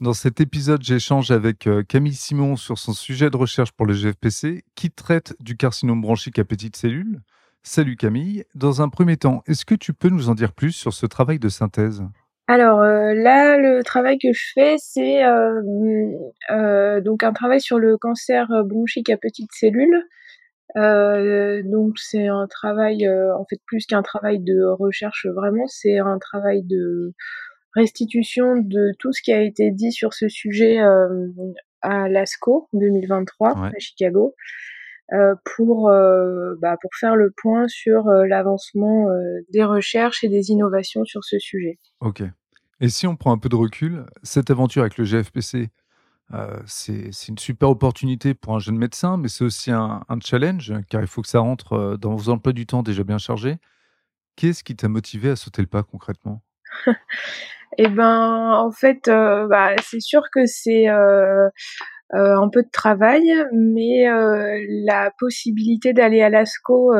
Dans cet épisode, j'échange avec euh, Camille Simon sur son sujet de recherche pour le GFPC qui traite du carcinome bronchique à petites cellules. Salut Camille. Dans un premier temps, est-ce que tu peux nous en dire plus sur ce travail de synthèse? Alors euh, là, le travail que je fais, c'est euh, donc un travail sur le cancer bronchique à petites cellules. donc c'est un travail, en fait, plus qu'un travail de recherche vraiment, c'est un travail de restitution de tout ce qui a été dit sur ce sujet euh, à l'ASCO 2023 à Chicago. Euh, pour euh, bah, pour faire le point sur l'avancement des recherches et des innovations sur ce sujet. Ok. Et si on prend un peu de recul, cette aventure avec le GFPC, c'est une super opportunité pour un jeune médecin, mais c'est aussi un, un, challenge, car il faut que ça rentre dans vos emplois du temps déjà bien chargés. Qu'est-ce qui t'a motivé à sauter le pas concrètement? Eh ben, en fait, euh, bah, c'est sûr que c'est euh, euh, un peu de travail, mais la possibilité d'aller à l'ASCO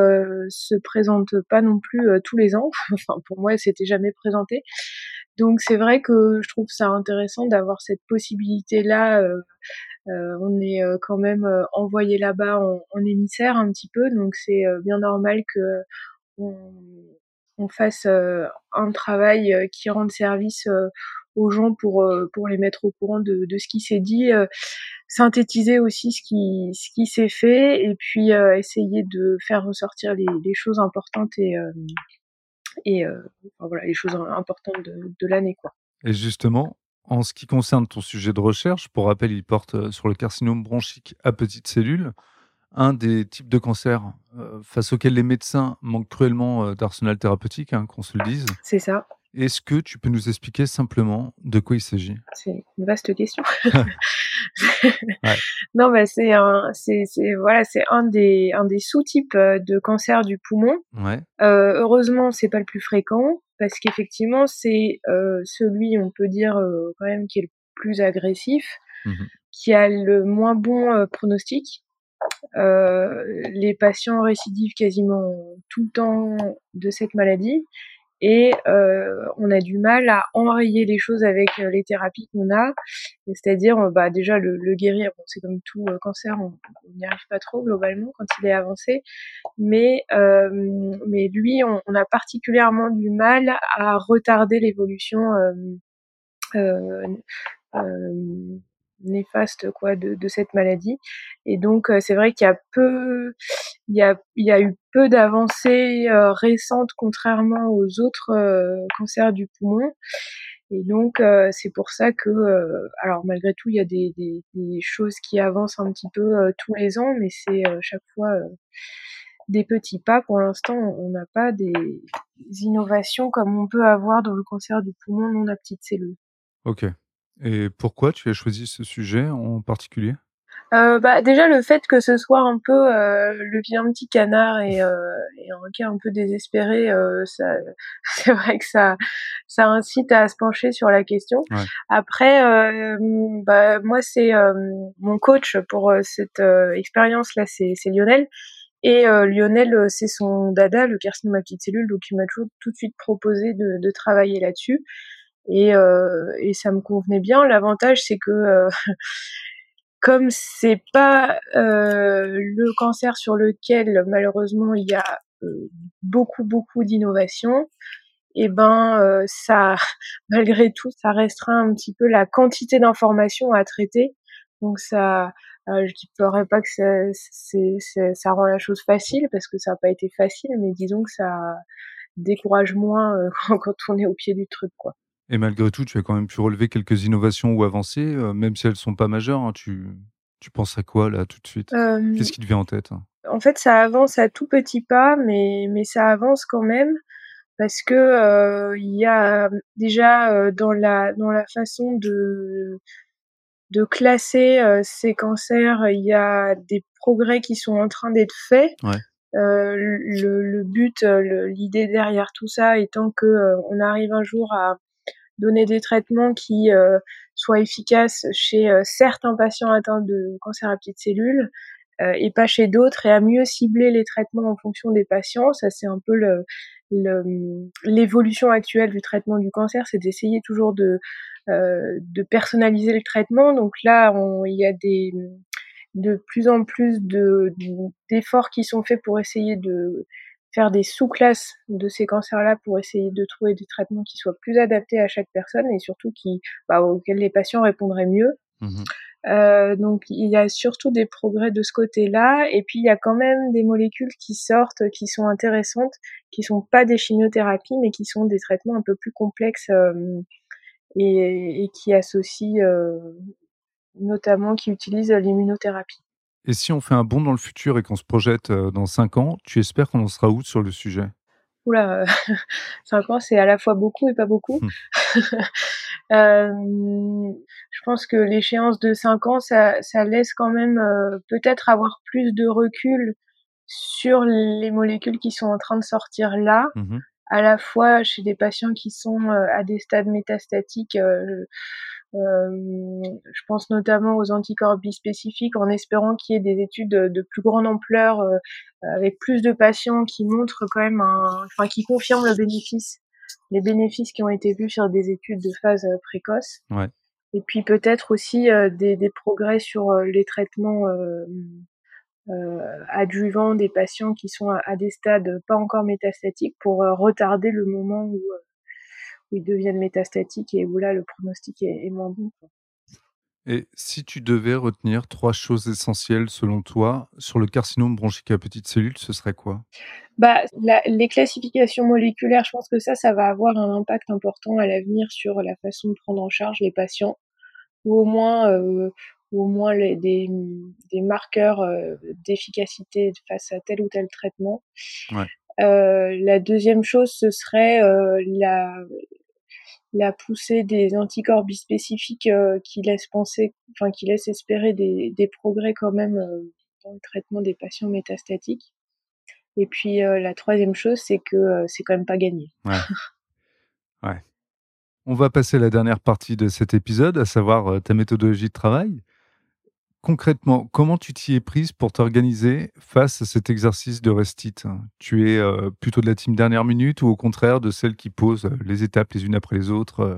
se présente pas non plus tous les ans. enfin, pour moi, c'était jamais présenté. Donc, c'est vrai que je trouve ça intéressant d'avoir cette possibilité-là. on est quand même envoyé là-bas en, en, émissaire un petit peu, donc c'est bien normal que on, on fasse euh, un travail euh, qui rende service euh, aux gens pour pour les mettre au courant de, ce qui s'est dit, synthétiser aussi ce qui ce qui s'est fait et puis essayer de faire ressortir les, choses importantes et et voilà les choses importantes de, de l'année quoi. Et justement, en ce qui concerne ton sujet de recherche, pour rappel, il porte sur le carcinome bronchique à petites cellules un des types de cancers euh, face auxquels les médecins manquent cruellement euh, d'arsenal thérapeutique, hein, qu'on se le dise. C'est ça. Est-ce que tu peux nous expliquer simplement de quoi il s'agit? C'est une vaste question. Non, mais c'est un, c'est, voilà, c'est un des, un des sous-types euh, de cancer du poumon. Ouais. Euh, heureusement, c'est pas le plus fréquent parce qu'effectivement, c'est celui, on peut dire quand même, qui est le plus agressif, mmh qui a le moins bon pronostic. Euh, les patients récidivent quasiment tout le temps de cette maladie et euh, on a du mal à enrayer les choses avec euh, les thérapies qu'on a, c'est-à-dire bah déjà le, guérir. Bon, c'est comme tout cancer, on n'y arrive pas trop globalement quand il est avancé, mais mais lui, on, on, a particulièrement du mal à retarder l'évolution. Néfaste quoi de, cette maladie. Et donc euh, c'est vrai qu'il y a peu il y a, il y a eu peu d'avancées euh, récentes contrairement aux autres euh, cancers du poumon. Et donc c'est pour ça que alors malgré tout il y a des, choses qui avancent un petit peu tous les ans mais c'est chaque fois des petits pas. Pour l'instant on n'a pas des innovations comme on peut avoir dans le cancer du poumon non à petites cellules ok et pourquoi tu as choisi ce sujet en particulier? Euh, bah, déjà le fait que ce soit un peu euh, le vilain petit canard et, euh, et, un cas un peu désespéré, euh, ça, c'est vrai que ça, ça incite à se pencher sur la question. Ouais. Après, euh, bah, moi c'est mon coach pour cette expérience là, c'est, c'est Lionel. Et Lionel, c'est son dada, le carcinome à petites cellules, donc il m'a toujours tout de suite proposé de, de travailler là-dessus et, euh, et ça me convenait bien. L'avantage, c'est que euh, comme c'est pas euh, le cancer sur lequel malheureusement il y a euh, beaucoup beaucoup d'innovation, et eh ben euh, ça, malgré tout, ça restreint un petit peu la quantité d'informations à traiter. Donc ça, euh, je ne pas que ça, ça rend la chose facile parce que ça n'a pas été facile, mais disons que ça décourage moins quand on est au pied du truc, quoi. Et malgré tout, tu as quand même pu relever quelques innovations ou avancées, euh, même si elles ne sont pas majeures. Hein, tu, tu penses à quoi là tout de suite? Qu'est-ce qui te vient en tête? En fait, ça avance à tout petit pas, mais, mais ça avance quand même. parce que il y a déjà dans la dans la façon de de classer ces cancers, il y a des progrès qui sont en train d'être faits. Ouais. Euh, le, le, but, l'idée derrière tout ça étant que on arrive un jour à donner des traitements qui euh, soient efficaces chez certains patients atteints de cancer à petites cellules euh, et pas chez d'autres, et à mieux cibler les traitements en fonction des patients. Ça, c'est un peu le, l'évolution actuelle du traitement du cancer, c'est d'essayer toujours de, euh, de personnaliser le traitement. Donc là, il y a des de plus en plus de, d'efforts qui sont faits pour essayer de faire des sous-classes de ces cancers-là pour essayer de trouver des traitements qui soient plus adaptés à chaque personne et surtout qui, bah, auxquels les patients répondraient mieux. Mmh euh, donc il y a surtout des progrès de ce côté-là, et puis il y a quand même des molécules qui sortent, qui sont intéressantes, qui sont pas des chimiothérapies, mais qui sont des traitements un peu plus complexes euh, et, et, qui associent, euh, notamment, qui utilisent l'immunothérapie. Et si on fait un bond dans le futur et qu'on se projette euh, dans 5 ans, tu espères qu'on en sera où sur le sujet? Oula, 5 ans, c'est à la fois beaucoup et pas beaucoup. Hum. Euh, je pense que l'échéance de 5 ans, ça, ça laisse quand même euh, peut-être avoir plus de recul sur les molécules qui sont en train de sortir là, mmh à la fois chez des patients qui sont euh, à des stades métastatiques. Euh, je pense notamment aux anticorps bispécifiques en espérant qu'il y ait des études de, de plus grande ampleur avec plus de patients qui montrent quand même un, enfin qui confirment le bénéfice les bénéfices qui ont été vus sur des études de phase euh, précoce. Ouais. Et puis peut-être aussi euh, des, des, progrès sur euh, les traitements euh, adjuvants des patients qui sont à, des stades pas encore métastatiques pour retarder le moment où, où, ils deviennent métastatiques et où là le pronostic est, est moins bon. Et si tu devais retenir trois choses essentielles selon toi sur le carcinome bronchique à petites cellules, ce serait quoi? Bah, la, les classifications moléculaires, je pense que ça, ça va avoir un impact important à l'avenir sur la façon de prendre en charge les patients, ou au moins, euh, ou au moins les, des, des marqueurs euh, d'efficacité face à tel ou tel traitement. Ouais. Euh, la deuxième chose, ce serait la, la poussée des anticorps bispécifiques euh, qui laissent penser, enfin qui laissent espérer des, des progrès quand même euh, dans le traitement des patients métastatiques. Et puis euh, la troisième chose, c'est que c'est quand même pas gagné. Ouais. ouais. On va passer à la dernière partie de cet épisode, à savoir ta méthodologie de travail. Concrètement, comment tu t'y es prise pour t'organiser face à cet exercice de restite? Tu es euh, plutôt de la team dernière minute ou au contraire de celle qui pose euh, les étapes les unes après les autres euh,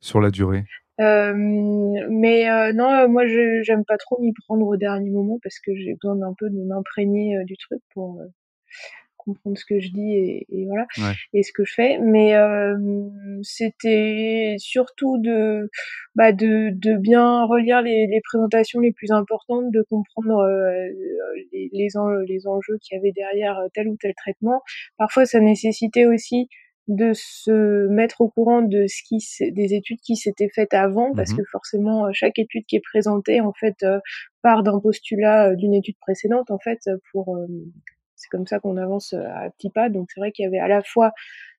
sur la durée? Mais non, moi j'aime pas trop m'y prendre au dernier moment parce que j'ai besoin d'un peu de m'imprégner du truc pour comprendre ce que je dis et, et voilà ouais. et ce que je fais. Mais euh, c'était surtout de bah de, de bien relire les, les présentations les plus importantes de comprendre euh, les, les, en, les enjeux qu'il y avait derrière tel ou tel traitement. Parfois ça nécessitait aussi de se mettre au courant de ce qui des études qui s'étaient faites avant parce mmh que forcément chaque étude qui est présentée en fait euh, part d'un postulat euh, d'une étude précédente en fait pour euh, c'est comme ça qu'on avance euh, à petits pas. Donc c'est vrai qu'il y avait à la fois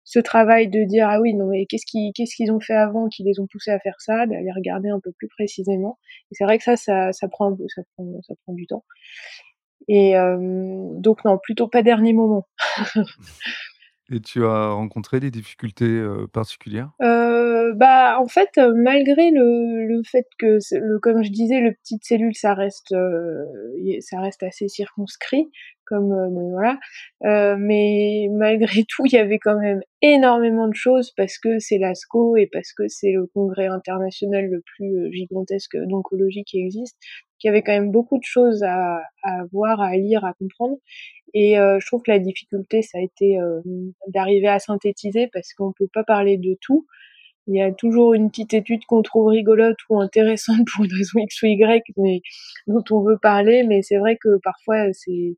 ce travail de dire ah oui non mais qu'est-ce qu'ils qu'est-ce qu'ils ont fait avant qui les ont poussés à faire ça, d'aller regarder un peu plus précisément. Et c'est vrai que ça ça prend ça prend ça prend du temps. Et euh, donc non plutôt pas dernier moment. Et tu as rencontré des difficultés particulières? Euh, Bah en fait, malgré le, le fait que, le, comme je disais, le petite cellule, ça reste, ça reste assez circonscrit, comme voilà. Mais malgré tout, il y avait quand même énormément de choses parce que c'est l'ASCO et parce que c'est le congrès international le plus gigantesque d'oncologie qui existe. Il y avait quand même beaucoup de choses à, à voir, à lire, à comprendre. Et euh, je trouve que la difficulté, ça a été euh, d'arriver à synthétiser parce qu'on peut pas parler de tout. Il y a toujours une petite étude qu'on trouve rigolote ou intéressante pour une raison X ou Y, mais dont on veut parler. Mais c'est vrai que parfois, c'est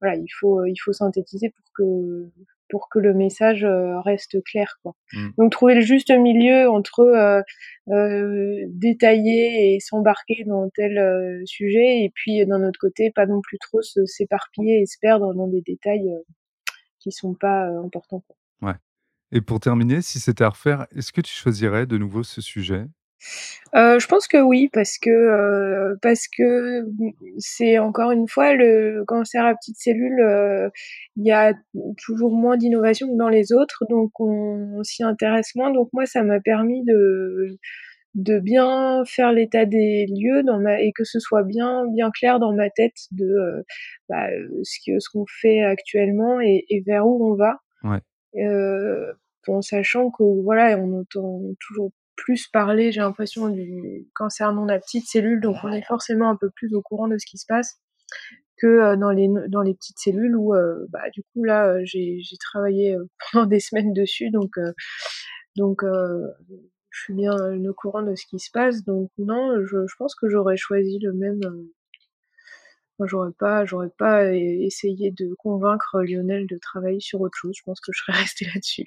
voilà, il faut il faut synthétiser pour que pour que le message euh, reste clair. Quoi. Mmh. Donc trouver le juste milieu entre euh, euh, détailler et s'embarquer dans tel sujet, et puis d'un autre côté, pas non plus trop s'éparpiller et se perdre dans des détails qui sont pas importants. Quoi. Ouais. Et pour terminer, si c'était à refaire, est-ce que tu choisirais de nouveau ce sujet? Euh, je pense que oui, parce que euh, parce que c'est encore une fois le cancer à petites cellules, euh, il y a toujours moins d'innovation que dans les autres, donc on, s'y intéresse moins. Donc moi, ça m'a permis de de bien faire l'état des lieux dans ma et que ce soit bien bien clair dans ma tête de bah, ce que ce qu'on fait actuellement et, et, vers où on va. Ouais. en sachant que voilà, on entend toujours plus parler, j'ai l'impression, du cancer non à petites cellules, donc on est forcément un peu plus au courant de ce qui se passe que euh, dans les dans les petites cellules où euh, bah du coup là euh, j'ai j'ai travaillé pendant des semaines dessus donc donc je suis bien au courant de ce qui se passe. Donc non je, je pense que j'aurais choisi le même j'aurais pas j'aurais pas essayé de convaincre Lionel de travailler sur autre chose. Je pense que je serais restée là-dessus